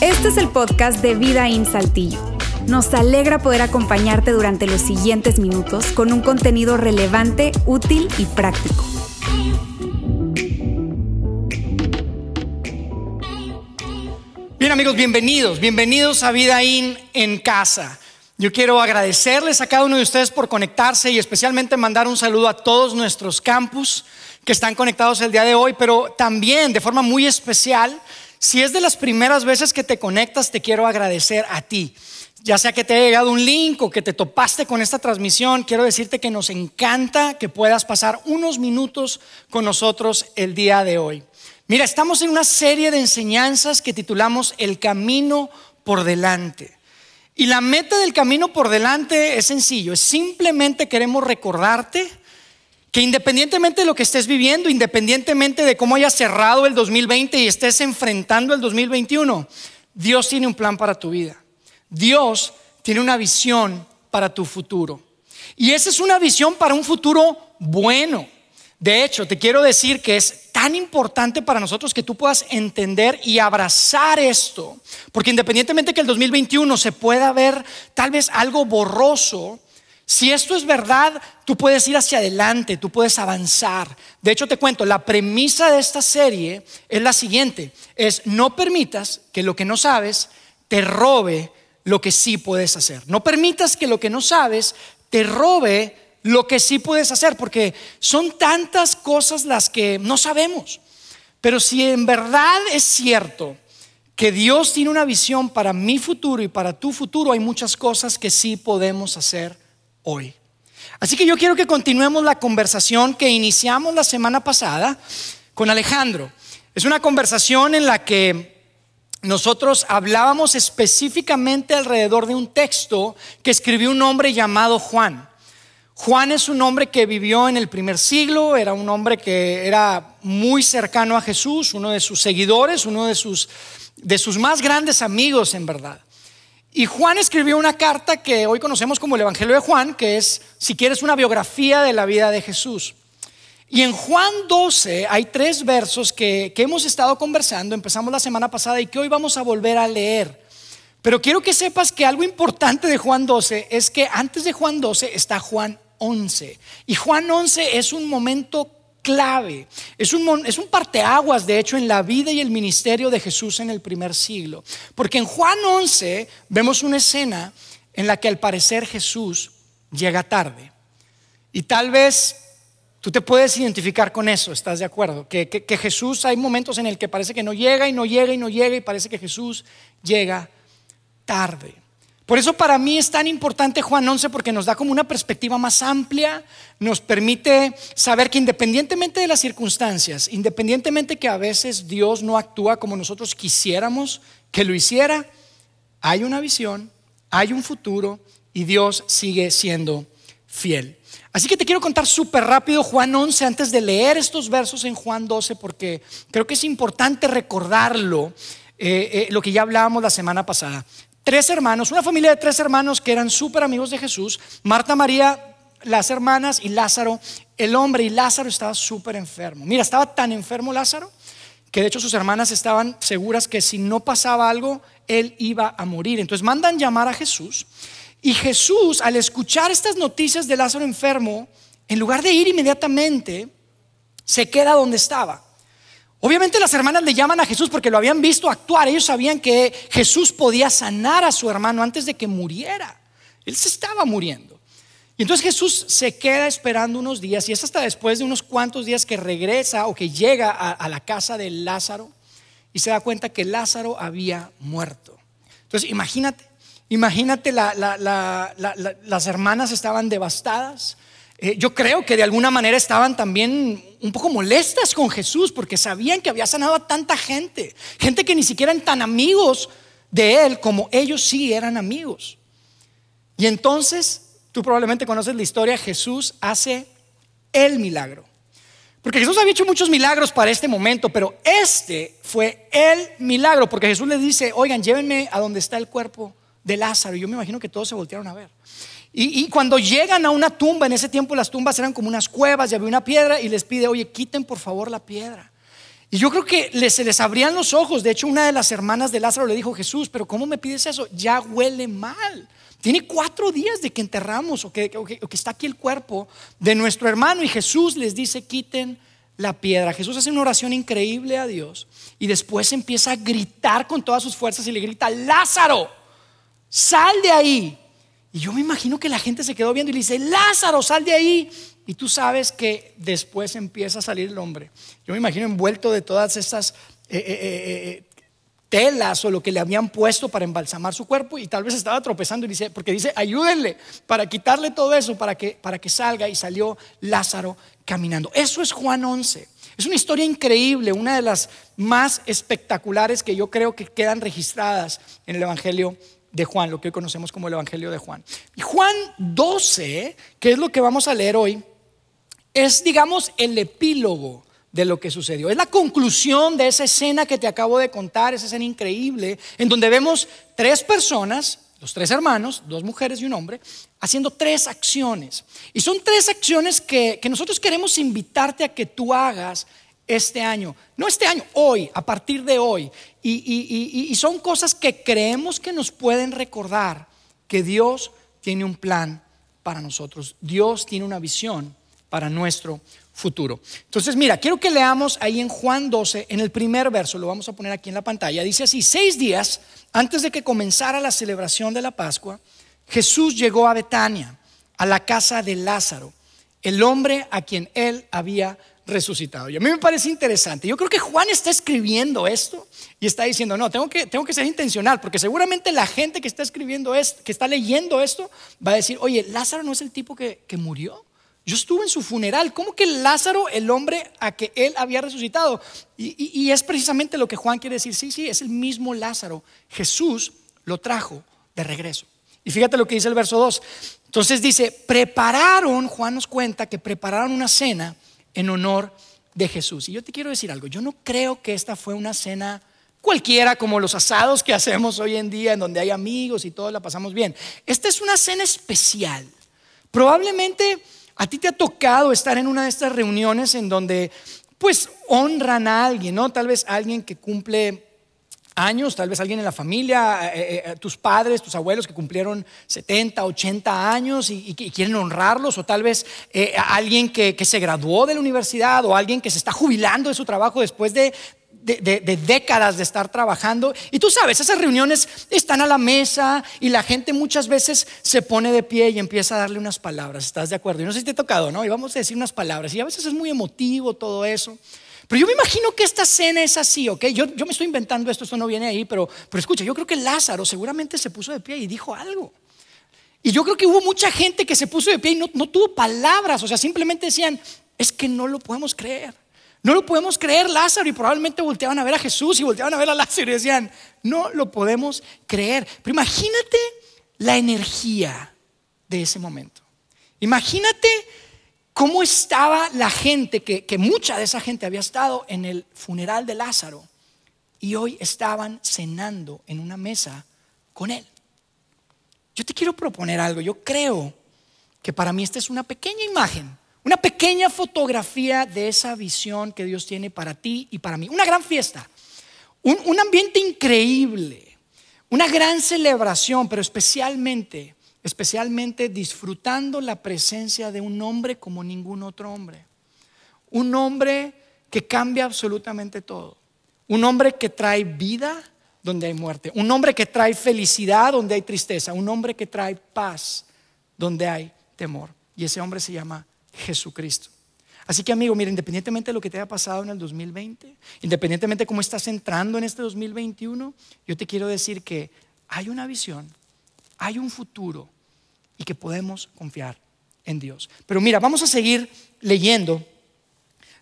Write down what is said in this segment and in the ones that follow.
Este es el podcast de Vida en Saltillo. Nos alegra poder acompañarte durante los siguientes minutos con un contenido relevante, útil y práctico. Bien amigos, bienvenidos, bienvenidos a Vida In en casa. Yo quiero agradecerles a cada uno de ustedes por conectarse y especialmente mandar un saludo a todos nuestros campus que están conectados el día de hoy, pero también de forma muy especial, si es de las primeras veces que te conectas, te quiero agradecer a ti. Ya sea que te haya llegado un link o que te topaste con esta transmisión, quiero decirte que nos encanta que puedas pasar unos minutos con nosotros el día de hoy. Mira, estamos en una serie de enseñanzas que titulamos El camino por delante. Y la meta del camino por delante es sencillo, simplemente queremos recordarte que independientemente de lo que estés viviendo, independientemente de cómo hayas cerrado el 2020 y estés enfrentando el 2021, Dios tiene un plan para tu vida. Dios tiene una visión para tu futuro. Y esa es una visión para un futuro bueno. De hecho, te quiero decir que es tan importante para nosotros que tú puedas entender y abrazar esto, porque independientemente que el 2021 se pueda ver tal vez algo borroso, si esto es verdad, tú puedes ir hacia adelante, tú puedes avanzar. De hecho, te cuento, la premisa de esta serie es la siguiente, es no permitas que lo que no sabes te robe lo que sí puedes hacer. No permitas que lo que no sabes te robe lo que sí puedes hacer, porque son tantas cosas las que no sabemos. Pero si en verdad es cierto que Dios tiene una visión para mi futuro y para tu futuro, hay muchas cosas que sí podemos hacer Así que yo quiero que continuemos la conversación que iniciamos la semana pasada con Alejandro. Es una conversación en la que nosotros hablábamos específicamente alrededor de un texto que escribió un hombre llamado Juan. Juan es un hombre que vivió en el primer siglo, era un hombre que era muy cercano a Jesús, uno de sus seguidores, uno de sus, de sus más grandes amigos en verdad. Y Juan escribió una carta que hoy conocemos como el Evangelio de Juan, que es, si quieres, una biografía de la vida de Jesús. Y en Juan 12 hay tres versos que, que hemos estado conversando, empezamos la semana pasada y que hoy vamos a volver a leer. Pero quiero que sepas que algo importante de Juan 12 es que antes de Juan 12 está Juan 11. Y Juan 11 es un momento clave, es un, parteaguas, de hecho, en la vida y el ministerio de Jesús en el primer siglo. Porque en Juan 11 vemos una escena en la que al parecer Jesús llega tarde. Y tal vez tú te puedes identificar con eso, ¿estás de acuerdo? Que, que, que Jesús hay momentos en el que parece que no llega y no llega y no llega y parece que Jesús llega tarde. Por eso para mí es tan importante Juan 11 porque nos da como una perspectiva más amplia, nos permite saber que independientemente de las circunstancias, independientemente que a veces Dios no actúa como nosotros quisiéramos que lo hiciera, hay una visión, hay un futuro y Dios sigue siendo fiel. Así que te quiero contar súper rápido Juan 11 antes de leer estos versos en Juan 12 porque creo que es importante recordarlo, eh, eh, lo que ya hablábamos la semana pasada tres hermanos, una familia de tres hermanos que eran súper amigos de Jesús, Marta, María, las hermanas y Lázaro, el hombre y Lázaro estaba súper enfermo. Mira, estaba tan enfermo Lázaro que de hecho sus hermanas estaban seguras que si no pasaba algo, él iba a morir. Entonces mandan llamar a Jesús y Jesús al escuchar estas noticias de Lázaro enfermo, en lugar de ir inmediatamente, se queda donde estaba. Obviamente las hermanas le llaman a Jesús porque lo habían visto actuar. Ellos sabían que Jesús podía sanar a su hermano antes de que muriera. Él se estaba muriendo. Y entonces Jesús se queda esperando unos días y es hasta después de unos cuantos días que regresa o que llega a, la casa de Lázaro y se da cuenta que Lázaro había muerto. Entonces imagínate, imagínate las hermanas estaban devastadas. Eh, yo creo que de alguna manera estaban también un poco molestas con Jesús porque sabían que había sanado a tanta gente, gente que ni siquiera eran tan amigos de él como ellos sí eran amigos. Y entonces, tú probablemente conoces la historia, Jesús hace el milagro. Porque Jesús había hecho muchos milagros para este momento, pero este fue el milagro, porque Jesús les dice, oigan, llévenme a donde está el cuerpo de Lázaro. Y yo me imagino que todos se voltearon a ver. Y, cuando llegan a una tumba, en ese tiempo las tumbas eran como unas cuevas y había una piedra y les pide, oye, quiten por favor la piedra. Y yo creo que se les abrían los ojos. De hecho, una de las hermanas de Lázaro le dijo, Jesús, pero ¿cómo me pides eso? Ya huele mal. Tiene cuatro días de que enterramos o que, que está aquí el cuerpo de nuestro hermano. Y Jesús les dice, quiten la piedra. Jesús hace una oración increíble a Dios y después empieza a gritar con todas sus fuerzas y le grita, Lázaro, sal de ahí. Y yo me imagino que la gente se quedó viendo y le dice, Lázaro, sal de ahí. Y tú sabes que después empieza a salir el hombre. Yo me imagino envuelto de todas estas eh, eh, eh, telas o lo que le habían puesto para embalsamar su cuerpo y tal vez estaba tropezando y dice, porque dice, ayúdenle para quitarle todo eso para que, para que salga y salió Lázaro caminando. Eso es Juan 11. Es una historia increíble, una de las más espectaculares que yo creo que quedan registradas en el Evangelio de Juan, lo que hoy conocemos como el Evangelio de Juan. Y Juan 12, que es lo que vamos a leer hoy, es, digamos, el epílogo de lo que sucedió. Es la conclusión de esa escena que te acabo de contar, esa escena increíble, en donde vemos tres personas, los tres hermanos, dos mujeres y un hombre, haciendo tres acciones. Y son tres acciones que, nosotros queremos invitarte a que tú hagas este año, no este año, hoy, a partir de hoy. Y, y, son cosas que creemos que nos pueden recordar que Dios tiene un plan para nosotros, Dios tiene una visión para nuestro futuro. Entonces, mira, quiero que leamos ahí en Juan 12, en el primer verso, lo vamos a poner aquí en la pantalla. Dice así, seis días antes de que comenzara la celebración de la Pascua, Jesús llegó a Betania, a la casa de Lázaro, el hombre a quien él había resucitado. Y a mí me parece interesante. Yo creo que Juan está escribiendo esto y está diciendo, no, tengo que, tengo que ser intencional, porque seguramente la gente que está escribiendo esto, que está leyendo esto, va a decir, oye, Lázaro no es el tipo que, que murió. Yo estuve en su funeral. ¿Cómo que Lázaro, el hombre a que él había resucitado? Y, es precisamente lo que Juan quiere decir. Sí, sí, es el mismo Lázaro. Jesús lo trajo de regreso. Y fíjate lo que dice el verso 2. Entonces dice, prepararon, Juan nos cuenta que prepararon una cena en honor de Jesús. Y yo te quiero decir algo, yo no creo que esta fue una cena cualquiera como los asados que hacemos hoy en día en donde hay amigos y todos la pasamos bien. Esta es una cena especial. Probablemente a ti te ha tocado estar en una de estas reuniones en donde pues honran a alguien, ¿no? Tal vez alguien que cumple años, tal vez alguien en la familia, eh, eh, eh, tus padres, tus abuelos que cumplieron 70, 80 años y, quieren honrarlos, o tal vez alguien que, que, se graduó de la universidad o alguien que se está jubilando de su trabajo después de, de, décadas de estar trabajando. Y tú sabes, esas reuniones están a la mesa y la gente muchas veces se pone de pie y empieza a darle unas palabras. ¿Estás de acuerdo? Y no sé si te ha tocado, ¿no? Y vamos a decir unas palabras. Y a veces es muy emotivo todo eso. Pero yo me imagino que esta cena es así, ¿ok? Yo, yo me estoy inventando esto, esto no viene ahí, pero, pero escucha, yo creo que Lázaro seguramente se puso de pie y dijo algo. Y yo creo que hubo mucha gente que se puso de pie y no, no tuvo palabras, o sea, simplemente decían, es que no lo podemos creer. No lo podemos creer, Lázaro, y probablemente volteaban a ver a Jesús y volteaban a ver a Lázaro y decían, no lo podemos creer. Pero imagínate la energía de ese momento. Imagínate cómo estaba la gente, que, mucha de esa gente había estado en el funeral de Lázaro y hoy estaban cenando en una mesa con él. Yo te quiero proponer algo. Yo creo que para mí esta es una pequeña imagen una pequeña fotografía de esa visión que Dios tiene para ti y para mí. Una gran fiesta, un, ambiente increíble, una gran celebración, pero especialmente, especialmente disfrutando la presencia de un hombre como ningún otro hombre. Un hombre que cambia absolutamente todo. Un hombre que trae vida donde hay muerte. Un hombre que trae felicidad donde hay tristeza. Un hombre que trae paz donde hay temor. Y ese hombre se llama Jesucristo. Así que amigo, mira, independientemente de lo que te haya pasado en el 2020, independientemente de cómo estás entrando en este 2021, yo te quiero decir que hay una visión, hay un futuro y que podemos confiar en Dios. Pero mira, vamos a seguir leyendo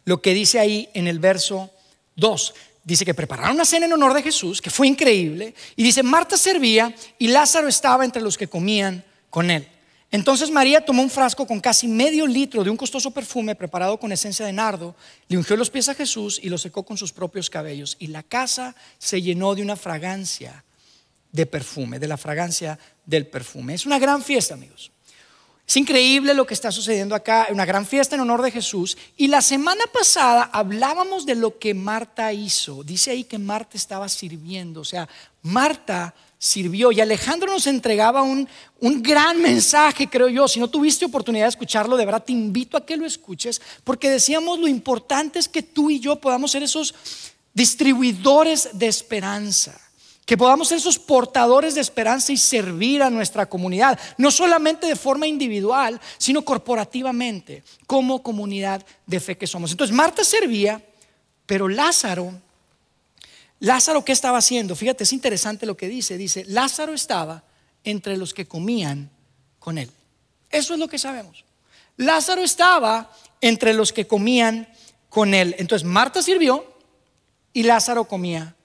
lo que dice ahí en el verso 2. Dice que prepararon una cena en honor de Jesús, que fue increíble, y dice, Marta servía y Lázaro estaba entre los que comían con él. Entonces María tomó un frasco con casi medio litro de un costoso perfume preparado con esencia de nardo, le ungió los pies a Jesús y lo secó con sus propios cabellos. Y la casa se llenó de una fragancia de perfume, de la fragancia del perfume. Es una gran fiesta, amigos. Es increíble lo que está sucediendo acá, una gran fiesta en honor de Jesús. Y la semana pasada hablábamos de lo que Marta hizo. Dice ahí que Marta estaba sirviendo, o sea, Marta sirvió y Alejandro nos entregaba un, un gran mensaje, creo yo. Si no tuviste oportunidad de escucharlo, de verdad te invito a que lo escuches, porque decíamos lo importante es que tú y yo podamos ser esos distribuidores de esperanza. Que podamos ser esos portadores de esperanza y servir a nuestra comunidad, no solamente de forma individual, sino corporativamente, como comunidad de fe que somos. Entonces, Marta servía, pero Lázaro, Lázaro, ¿qué estaba haciendo? Fíjate, es interesante lo que dice. Dice, Lázaro estaba entre los que comían con él. Eso es lo que sabemos. Lázaro estaba entre los que comían con él. Entonces, Marta sirvió y Lázaro comía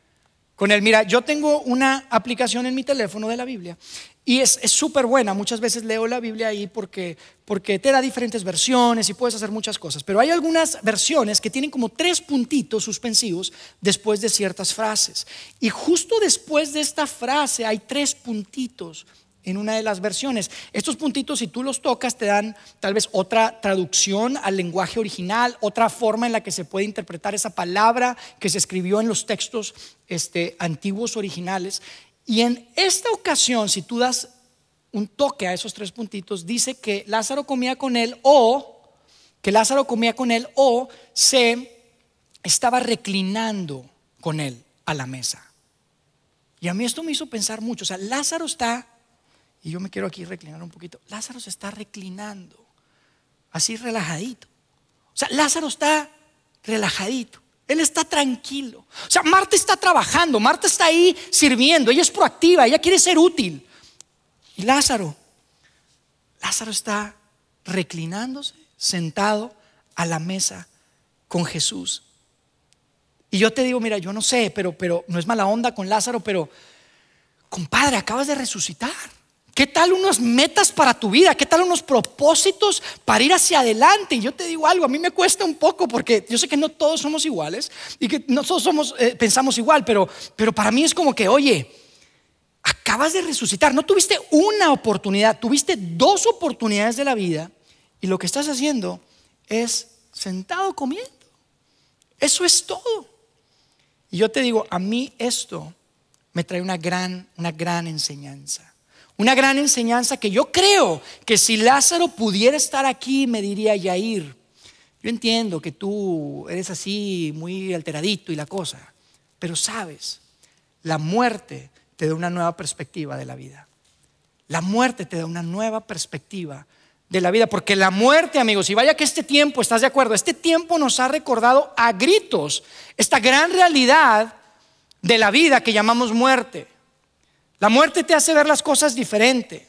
con él. Mira, yo tengo una aplicación en mi teléfono de la Biblia y es súper buena. Muchas veces leo la Biblia ahí porque, porque te da diferentes versiones y puedes hacer muchas cosas. Pero hay algunas versiones que tienen como tres puntitos suspensivos después de ciertas frases. Y justo después de esta frase hay tres puntitos en una de las versiones. Estos puntitos, si tú los tocas, te dan tal vez otra traducción al lenguaje original, otra forma en la que se puede interpretar esa palabra que se escribió en los textos este, antiguos originales. Y en esta ocasión, si tú das un toque a esos tres puntitos, dice que Lázaro comía con él o que Lázaro comía con él o se estaba reclinando con él a la mesa. Y a mí esto me hizo pensar mucho. O sea, Lázaro está y yo me quiero aquí reclinar un poquito. Lázaro se está reclinando, así relajadito. O sea, Lázaro está relajadito. Él está tranquilo. O sea, Marta está trabajando, Marta está ahí sirviendo, ella es proactiva, ella quiere ser útil. Y Lázaro, Lázaro está reclinándose, sentado a la mesa con Jesús. Y yo te digo, mira, yo no sé, pero, pero no es mala onda con Lázaro, pero compadre, acabas de resucitar. ¿Qué tal unas metas para tu vida? ¿Qué tal unos propósitos para ir hacia adelante? Y yo te digo algo, a mí me cuesta un poco porque yo sé que no todos somos iguales y que no todos somos, eh, pensamos igual, pero, pero para mí es como que, oye, acabas de resucitar, no tuviste una oportunidad, tuviste dos oportunidades de la vida y lo que estás haciendo es sentado comiendo. Eso es todo. Y yo te digo, a mí esto me trae una gran, una gran enseñanza. Una gran enseñanza que yo creo que si Lázaro pudiera estar aquí, me diría, Yair, yo entiendo que tú eres así muy alteradito y la cosa, pero sabes, la muerte te da una nueva perspectiva de la vida. La muerte te da una nueva perspectiva de la vida, porque la muerte, amigos, y vaya que este tiempo, ¿estás de acuerdo? Este tiempo nos ha recordado a gritos esta gran realidad de la vida que llamamos muerte. La muerte te hace ver las cosas diferente.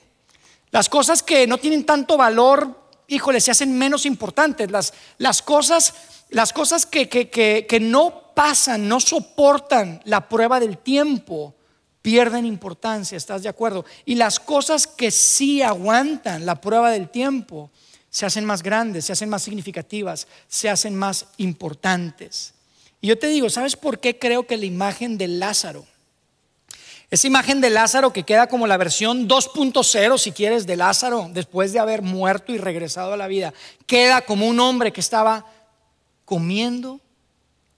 Las cosas que no tienen tanto valor, híjole, se hacen menos importantes. Las, las cosas, las cosas que, que, que no pasan, no soportan la prueba del tiempo, pierden importancia, ¿estás de acuerdo? Y las cosas que sí aguantan la prueba del tiempo, se hacen más grandes, se hacen más significativas, se hacen más importantes. Y yo te digo, ¿sabes por qué creo que la imagen de Lázaro esa imagen de Lázaro que queda como la versión 2.0, si quieres, de Lázaro después de haber muerto y regresado a la vida, queda como un hombre que estaba comiendo,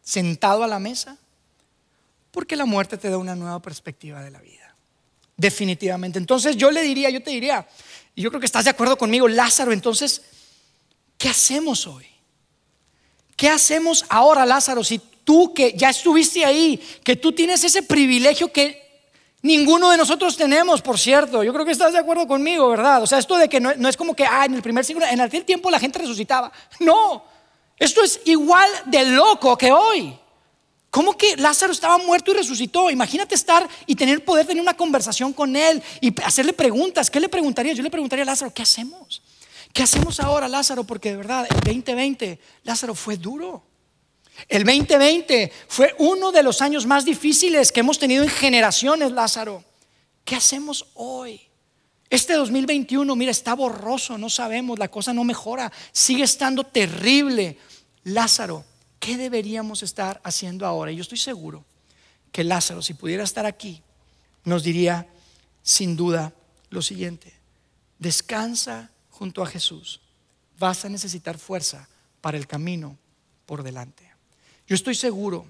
sentado a la mesa, porque la muerte te da una nueva perspectiva de la vida. Definitivamente. Entonces yo le diría, yo te diría, y yo creo que estás de acuerdo conmigo, Lázaro, entonces, ¿qué hacemos hoy? ¿Qué hacemos ahora, Lázaro, si tú que ya estuviste ahí, que tú tienes ese privilegio que Ninguno de nosotros tenemos, por cierto. Yo creo que estás de acuerdo conmigo, ¿verdad? O sea, esto de que no, es como que, ah, en el primer siglo, en aquel tiempo la gente resucitaba. No, esto es igual de loco que hoy. ¿Cómo que Lázaro estaba muerto y resucitó? Imagínate estar y tener poder tener una conversación con él y hacerle preguntas. ¿Qué le preguntaría? Yo le preguntaría a Lázaro, ¿qué hacemos? ¿Qué hacemos ahora, Lázaro? Porque de verdad, el 2020, Lázaro fue duro. El 2020 fue uno de los años más difíciles que hemos tenido en generaciones, Lázaro. ¿Qué hacemos hoy? Este 2021, mira, está borroso, no sabemos, la cosa no mejora, sigue estando terrible. Lázaro, ¿qué deberíamos estar haciendo ahora? Yo estoy seguro que Lázaro, si pudiera estar aquí, nos diría sin duda lo siguiente, descansa junto a Jesús, vas a necesitar fuerza para el camino por delante. Yo estoy seguro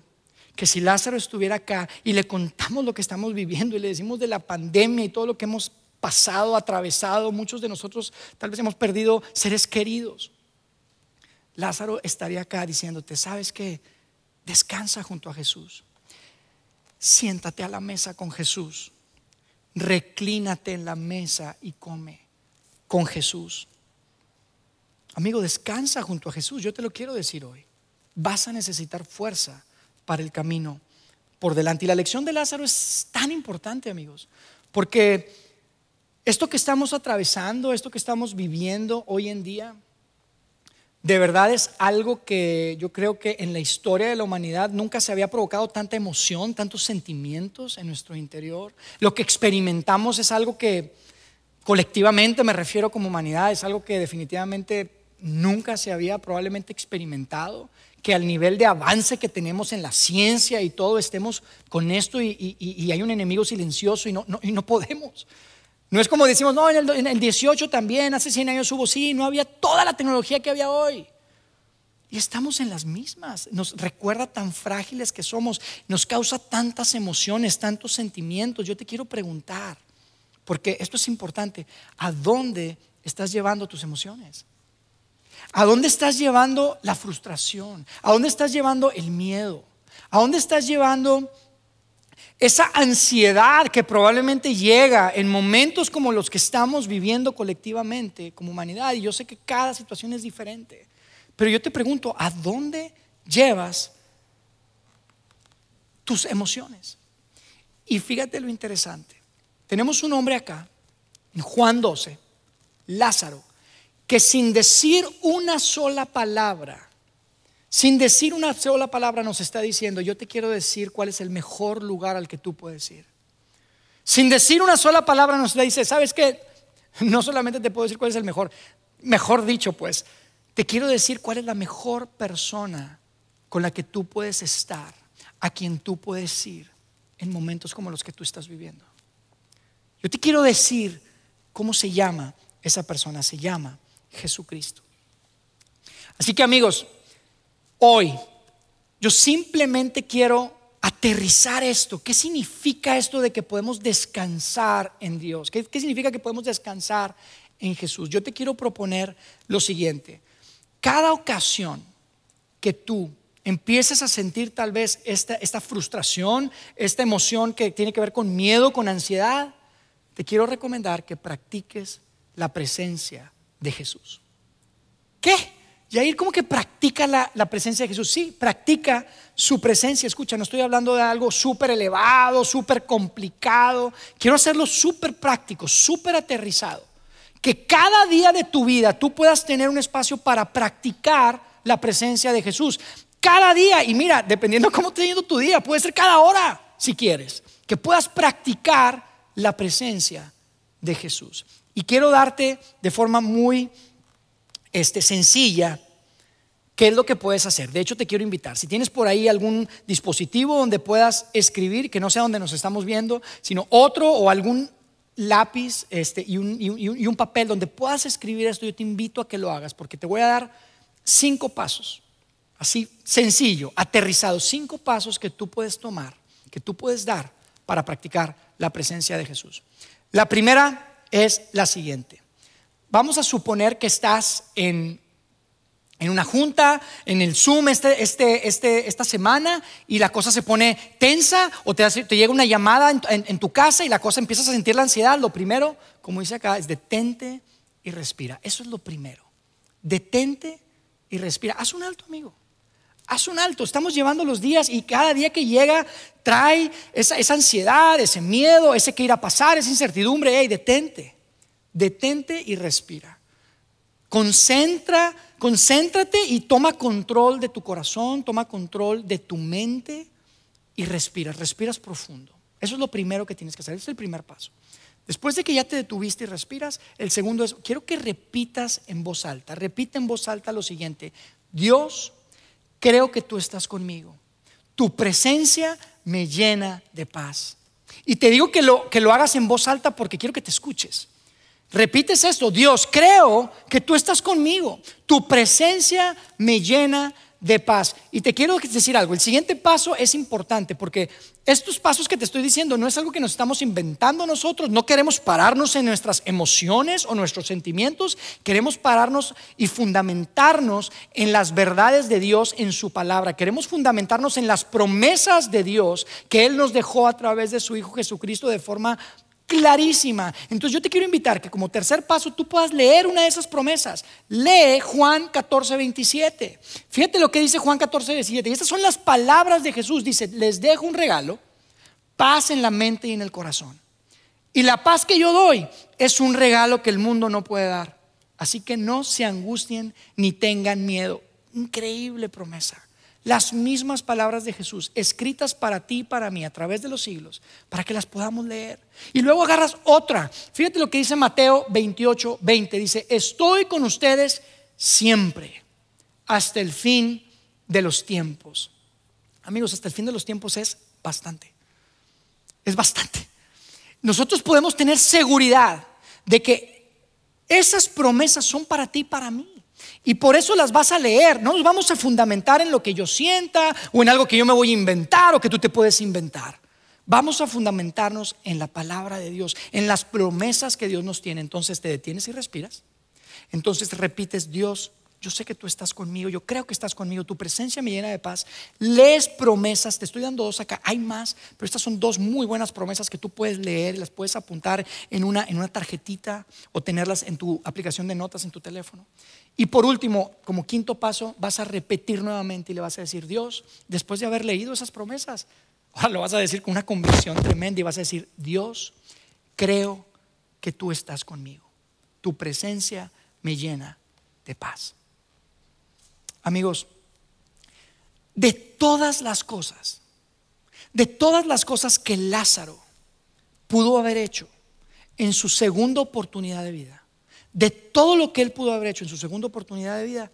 que si Lázaro estuviera acá y le contamos lo que estamos viviendo y le decimos de la pandemia y todo lo que hemos pasado, atravesado, muchos de nosotros tal vez hemos perdido seres queridos. Lázaro estaría acá diciéndote, ¿sabes qué? Descansa junto a Jesús. Siéntate a la mesa con Jesús. Reclínate en la mesa y come con Jesús. Amigo, descansa junto a Jesús. Yo te lo quiero decir hoy. Vas a necesitar fuerza para el camino por delante. Y la lección de Lázaro es tan importante, amigos, porque esto que estamos atravesando, esto que estamos viviendo hoy en día, de verdad es algo que yo creo que en la historia de la humanidad nunca se había provocado tanta emoción, tantos sentimientos en nuestro interior. Lo que experimentamos es algo que colectivamente, me refiero como humanidad, es algo que definitivamente nunca se había probablemente experimentado, que al nivel de avance que tenemos en la ciencia y todo estemos con esto y, hay un enemigo silencioso y no, y no podemos. No es como decimos, no, en el, 18 también, hace 100 años hubo, sí, no había toda la tecnología que había hoy. Y estamos en las mismas. Nos recuerda tan frágiles que somos, nos causa tantas emociones, tantos sentimientos. Yo te quiero preguntar, porque esto es importante, ¿a dónde estás llevando tus emociones? ¿A dónde estás llevando la frustración? ¿A dónde estás llevando el miedo? ¿A dónde estás llevando esa ansiedad que probablemente llega en momentos como los que estamos viviendo colectivamente como humanidad, y yo sé que cada situación es diferente, pero yo te pregunto, ¿a dónde llevas tus emociones? Y fíjate lo interesante, tenemos un hombre acá, en Juan 12, Lázaro, que sin decir una sola palabra, sin decir una sola palabra nos está diciendo, yo te quiero decir cuál es el mejor lugar al que tú puedes ir. Sin decir una sola palabra nos dice, ¿sabes qué? No solamente te puedo decir cuál es el mejor, mejor dicho pues, te quiero decir cuál es la mejor persona con la que tú puedes estar, a quien tú puedes ir en momentos como los que tú estás viviendo. Yo te quiero decir cómo se llama esa persona, se llama Jesucristo. Así que amigos, hoy yo simplemente quiero aterrizar esto. ¿Qué significa esto de que podemos descansar en Dios? ¿Qué, significa que podemos descansar en Jesús? Yo te quiero proponer lo siguiente. Cada ocasión que tú empieces a sentir tal vez esta, esta frustración, esta emoción que tiene que ver con miedo, con ansiedad, te quiero recomendar que practiques la presencia de Jesús. ¿Qué? Yair, ¿cómo que practica la, presencia de Jesús? Sí, practica su presencia. Escucha, no estoy hablando de algo súper elevado, súper complicado. Quiero hacerlo súper práctico, súper aterrizado. Que cada día de tu vida tú puedas tener un espacio para practicar la presencia de Jesús. Cada día, y mira, dependiendo cómo ha ido tu día, puede ser cada hora, si quieres, que puedas practicar la presencia de Jesús. Y quiero darte de forma muy este, sencilla ¿Qué es lo que puedes hacer? De hecho, te quiero invitar. Si tienes por ahí algún dispositivo donde puedas escribir, que no sea donde nos estamos viendo, sino otro o algún lápiz este, y, un, y un papel donde puedas escribir esto, yo te invito a que lo hagas, porque te voy a dar cinco pasos, así sencillo, aterrizado, cinco pasos que tú puedes tomar, que tú puedes dar para practicar la presencia de Jesús. La primera es la siguiente. Vamos a suponer que estás en en una junta, en el Zoom este, este, este, esta semana y la cosa se pone tensa o te, te llega una llamada en, tu casa y la cosa empiezas a sentir la ansiedad, lo primero, como dice acá, es detente y respira. Eso es lo primero. Detente y respira. Haz un alto, amigo. Haz un alto. Estamos llevando los días y cada día que llega trae esa, ansiedad, ese miedo, ese que ir a pasar, esa incertidumbre. Detente. Detente y respira. Concentra, concéntrate y toma control de tu corazón, toma control de tu mente y respira, respiras profundo. Eso es lo primero que tienes que hacer, es el primer paso. Después de que ya te detuviste y respiras, el segundo es, quiero que repitas en voz alta, repite en voz alta lo siguiente, Dios, creo que tú estás conmigo, tu presencia me llena de paz. Y te digo que lo, que lo hagas en voz alta porque quiero que te escuches. Repites esto, Dios, creo que tú estás conmigo. Tu presencia me llena de paz. Y te quiero decir algo, el siguiente paso es importante porque estos pasos que te estoy diciendo no es algo que nos estamos inventando nosotros, no queremos pararnos en nuestras emociones o nuestros sentimientos, queremos pararnos y fundamentarnos en las verdades de Dios en su palabra, queremos fundamentarnos en las promesas de Dios que Él nos dejó a través de su Hijo Jesucristo de forma clarísima. Entonces yo te quiero invitar que como tercer paso tú puedas leer una de esas promesas. Lee Juan 14, 27. Fíjate lo que dice Juan 14, 27. Y estas son las palabras de Jesús. Dice, les dejo un regalo, paz en la mente y en el corazón. Y la paz que yo doy es un regalo que el mundo no puede dar. Así que no se angustien ni tengan miedo. Increíble promesa las mismas palabras de Jesús, escritas para ti y para mí a través de los siglos, para que las podamos leer. Y luego agarras otra. Fíjate lo que dice Mateo 28, 20. Dice, estoy con ustedes siempre, hasta el fin de los tiempos. Amigos, hasta el fin de los tiempos es bastante. Es bastante. Nosotros podemos tener seguridad de que esas promesas son para ti y para mí. Y por eso las vas a leer. No nos vamos a fundamentar en lo que yo sienta o en algo que yo me voy a inventar o que tú te puedes inventar. Vamos a fundamentarnos en la palabra de Dios, en las promesas que Dios nos tiene. Entonces te detienes y respiras. Entonces repites, Dios, yo sé que tú estás conmigo, yo creo que estás conmigo, tu presencia me llena de paz. Lees promesas, te estoy dando dos acá, hay más, pero estas son dos muy buenas promesas que tú puedes leer, las puedes apuntar en una, en una tarjetita o tenerlas en tu aplicación de notas en tu teléfono. Y por último, como quinto paso, vas a repetir nuevamente y le vas a decir, Dios, después de haber leído esas promesas, ahora lo vas a decir con una convicción tremenda y vas a decir, Dios, creo que tú estás conmigo. Tu presencia me llena de paz. Amigos, de todas las cosas, de todas las cosas que Lázaro pudo haber hecho en su segunda oportunidad de vida, de todo lo que él pudo haber hecho en su segunda oportunidad de vida,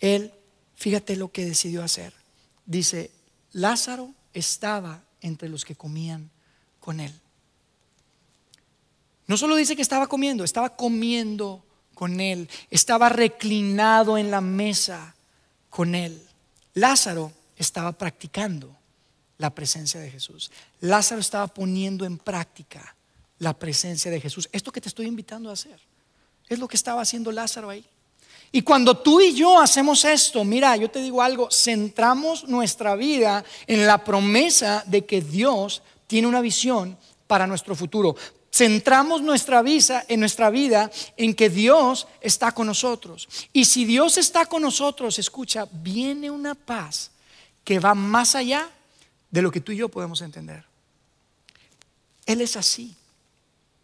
él, fíjate lo que decidió hacer. Dice, Lázaro estaba entre los que comían con él. No solo dice que estaba comiendo, estaba comiendo con él, estaba reclinado en la mesa con él. Lázaro estaba practicando la presencia de Jesús. Lázaro estaba poniendo en práctica la presencia de Jesús. Esto que te estoy invitando a hacer es lo que estaba haciendo Lázaro ahí. Y cuando tú y yo hacemos esto, mira, yo te digo algo, centramos nuestra vida en la promesa de que Dios tiene una visión para nuestro futuro centramos nuestra vida en nuestra vida en que Dios está con nosotros. Y si Dios está con nosotros, escucha, viene una paz que va más allá de lo que tú y yo podemos entender. Él es así.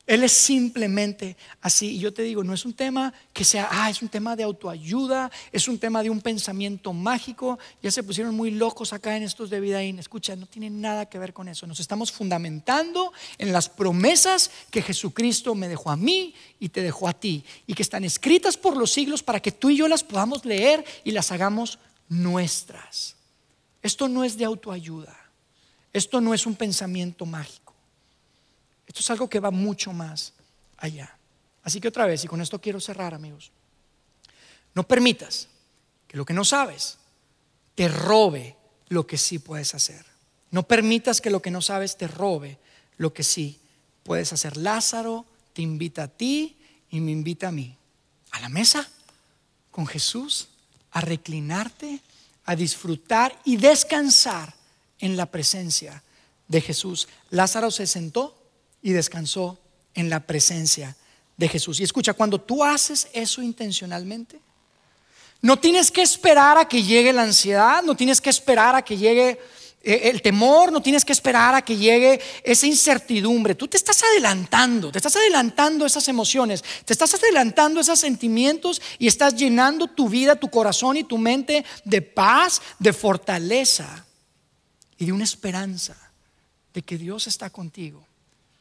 Él es simplemente así. Y yo te digo, no es un tema que sea, ah, es un tema de autoayuda, es un tema de un pensamiento mágico. Ya se pusieron muy locos acá en estos de Vidaín. Escucha, no tiene nada que ver con eso. Nos estamos fundamentando en las promesas que Jesucristo me dejó a mí y te dejó a ti. Y que están escritas por los siglos para que tú y yo las podamos leer y las hagamos nuestras. Esto no es de autoayuda. Esto no es un pensamiento mágico. Esto es algo que va mucho más allá. Así que otra vez, y con esto quiero cerrar, amigos, no permitas que lo que no sabes te robe lo que sí puedes hacer. No permitas que lo que no sabes te robe lo que sí puedes hacer. Lázaro te invita a ti y me invita a mí. A la mesa con Jesús, a reclinarte, a disfrutar y descansar en la presencia de Jesús. Lázaro se sentó y descansó en la presencia de Jesús. Y escucha, cuando tú haces eso intencionalmente, no tienes que esperar a que llegue la ansiedad, no tienes que esperar a que llegue eh, el temor, no tienes que esperar a que llegue esa incertidumbre. Tú te estás adelantando, te estás adelantando esas emociones, te estás adelantando esos sentimientos y estás llenando tu vida, tu corazón y tu mente de paz, de fortaleza y de una esperanza de que Dios está contigo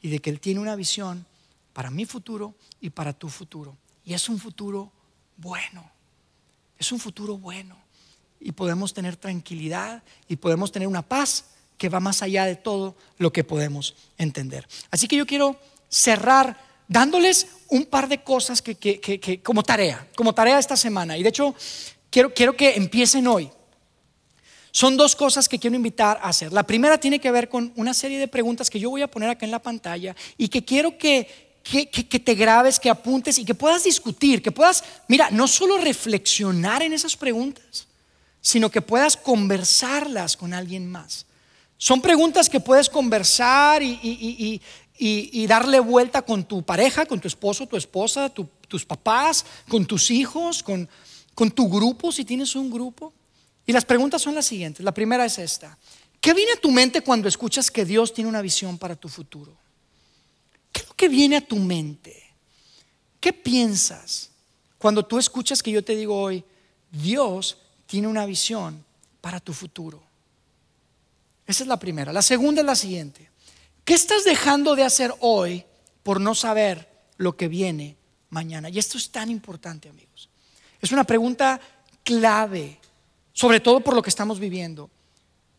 y de que Él tiene una visión para mi futuro y para tu futuro. Y es un futuro bueno, es un futuro bueno. Y podemos tener tranquilidad y podemos tener una paz que va más allá de todo lo que podemos entender. Así que yo quiero cerrar dándoles un par de cosas que, como tarea, como tarea esta semana. Y de hecho, quiero, quiero que empiecen hoy. Son dos cosas que quiero invitar a hacer. La primera tiene que ver con una serie de preguntas que yo voy a poner acá en la pantalla y que quiero que, que, te grabes, que apuntes y que puedas discutir, que puedas, mira, no solo reflexionar en esas preguntas, sino que puedas conversarlas con alguien más. Son preguntas que puedes conversar y, darle vuelta con tu pareja, con tu esposo, tu esposa, tus papás, con tus hijos, con, con tu grupo, si tienes un grupo. Y las preguntas son las siguientes. La primera es esta. ¿Qué viene a tu mente cuando escuchas que Dios tiene una visión para tu futuro? ¿Qué es lo que viene a tu mente? ¿Qué piensas cuando tú escuchas que yo te digo hoy, Dios tiene una visión para tu futuro? Esa es la primera. La segunda es la siguiente. ¿Qué estás dejando de hacer hoy por no saber lo que viene mañana? Y esto es tan importante, amigos. Es una pregunta clave, sobre todo por lo que estamos viviendo.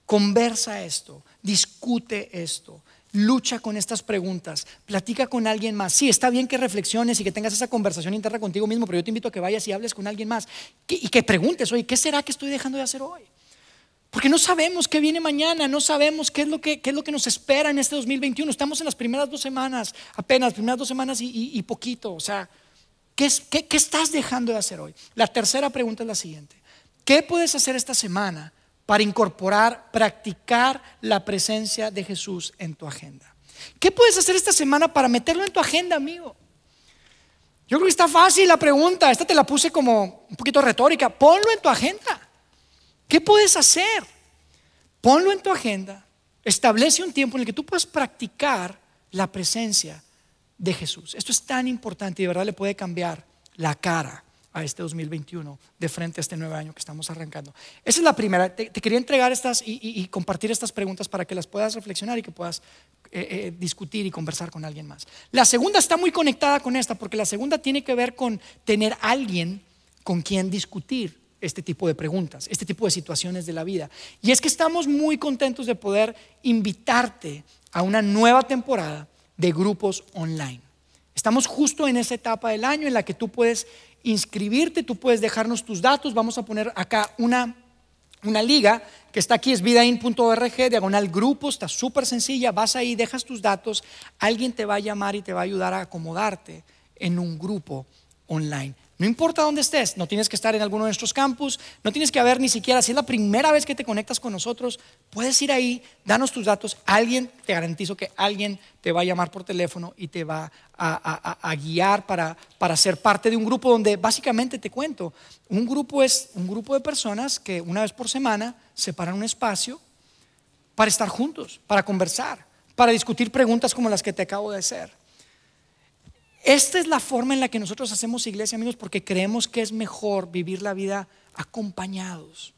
Conversa esto, discute esto, lucha con estas preguntas, platica con alguien más. Sí, está bien que reflexiones y que tengas esa conversación interna contigo mismo, pero yo te invito a que vayas y hables con alguien más y que preguntes, oye, ¿qué será que estoy dejando de hacer hoy? Porque no sabemos qué viene mañana, no sabemos qué es lo que, es lo que nos espera en este 2021. Estamos en las primeras dos semanas, apenas, primeras dos semanas y, poquito. O sea, ¿qué, ¿qué, estás dejando de hacer hoy? La tercera pregunta es la siguiente. ¿Qué puedes hacer esta semana para incorporar, practicar la presencia de Jesús en tu agenda? ¿Qué puedes hacer esta semana para meterlo en tu agenda, amigo? Yo creo que está fácil la pregunta. Esta te la puse como un poquito retórica. Ponlo en tu agenda. ¿Qué puedes hacer? Ponlo en tu agenda. Establece un tiempo en el que tú puedas practicar la presencia de Jesús. Esto es tan importante y de verdad le puede cambiar la cara a este 2021 de frente a este nuevo año que estamos arrancando. Esa es la primera. Te, quería entregar estas y, compartir estas preguntas para que las puedas reflexionar y que puedas eh, eh, discutir y conversar con alguien más. La segunda está muy conectada con esta porque la segunda tiene que ver con tener alguien con quien discutir este tipo de preguntas, este tipo de situaciones de la vida. Y es que estamos muy contentos de poder invitarte a una nueva temporada de grupos online. Estamos justo en esa etapa del año en la que tú puedes inscribirte, tú puedes dejarnos tus datos. Vamos a poner acá una, una liga que está aquí, es vidain.org, diagonal grupos, está súper sencilla. Vas ahí, dejas tus datos, alguien te va a llamar y te va a ayudar a acomodarte en un grupo online. No importa dónde estés, no tienes que estar en alguno de nuestros campus, no tienes que haber ni siquiera, si es la primera vez que te conectas con nosotros, puedes ir ahí, danos tus datos, alguien, te garantizo que alguien te va a llamar por teléfono y te va a, guiar para, para ser parte de un grupo donde básicamente te cuento, un grupo es un grupo de personas que una vez por semana separan un espacio para estar juntos, para conversar, para discutir preguntas como las que te acabo de hacer. Esta es la forma en la que nosotros hacemos iglesia, amigos, porque creemos que es mejor vivir la vida acompañados.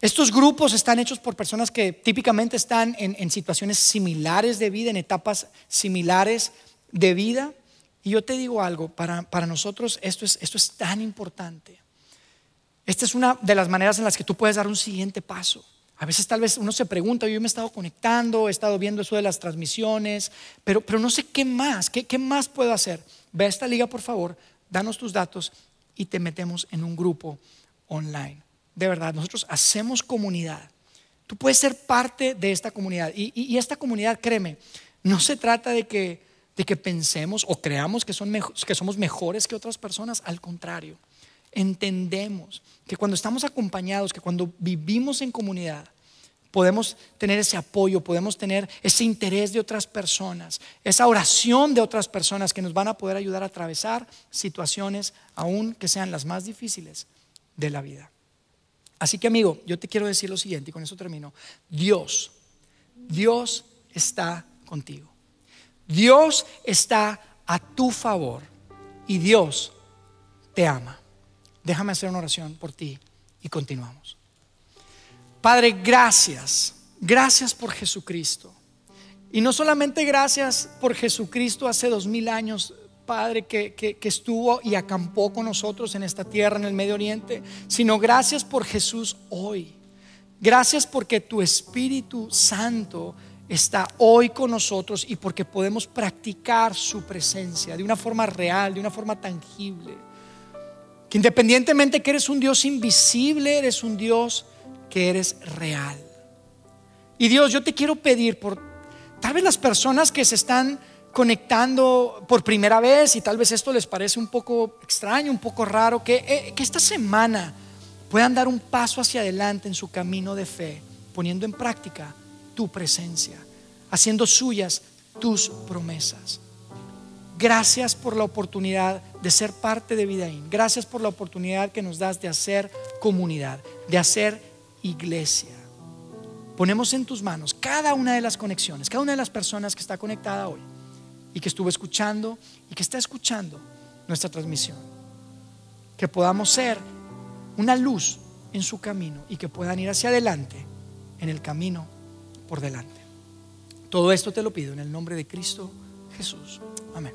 Estos grupos están hechos por personas que típicamente están en, situaciones similares de vida, en etapas similares de vida. Y yo te digo algo, para, nosotros esto es, esto es tan importante. Esta es una de las maneras en las que tú puedes dar un siguiente paso. A veces tal vez uno se pregunta, yo me he estado conectando, he estado viendo eso de las transmisiones, pero, pero no sé qué más, qué, qué más puedo hacer. Ve a esta liga, por favor, danos tus datos y te metemos en un grupo online. De verdad, nosotros hacemos comunidad. Tú puedes ser parte de esta comunidad. Y, esta comunidad, créeme, no se trata de que, de que pensemos o creamos que, son que somos mejores que otras personas. Al contrario, entendemos que cuando estamos acompañados, que cuando vivimos en comunidad, podemos tener ese apoyo, podemos tener ese interés de otras personas, esa oración de otras personas que nos van a poder ayudar a atravesar situaciones, aún que sean las más difíciles de la vida. Así que amigo, yo te quiero decir lo siguiente y con eso termino. Dios, Dios está contigo. Dios está a tu favor y Dios te ama. Déjame hacer una oración por ti y continuamos. Padre, gracias. Gracias por Jesucristo. Y no solamente gracias por Jesucristo hace dos mil años, Padre, que, que, estuvo y acampó con nosotros en esta tierra, en el Medio Oriente, sino gracias por Jesús hoy. Gracias porque tu Espíritu Santo está hoy con nosotros y porque podemos practicar su presencia de una forma real, de una forma tangible. Que independientemente que eres un Dios invisible, eres un Dios que eres real. Y Dios, yo te quiero pedir por tal vez las personas que se están conectando por primera vez y tal vez esto les parece un poco extraño, un poco raro, que, eh, que esta semana puedan dar un paso hacia adelante en su camino de fe, poniendo en práctica tu presencia, haciendo suyas tus promesas. Gracias por la oportunidad de ser parte de Vidaín. Gracias por la oportunidad que nos das de hacer comunidad, de hacer iglesia. Ponemos en tus manos cada una de las conexiones, cada una de las personas que está conectada hoy y que estuvo escuchando y que está escuchando nuestra transmisión. Que podamos ser una luz en su camino y que puedan ir hacia adelante en el camino por delante. Todo esto te lo pido en el nombre de Cristo Jesús. Amén.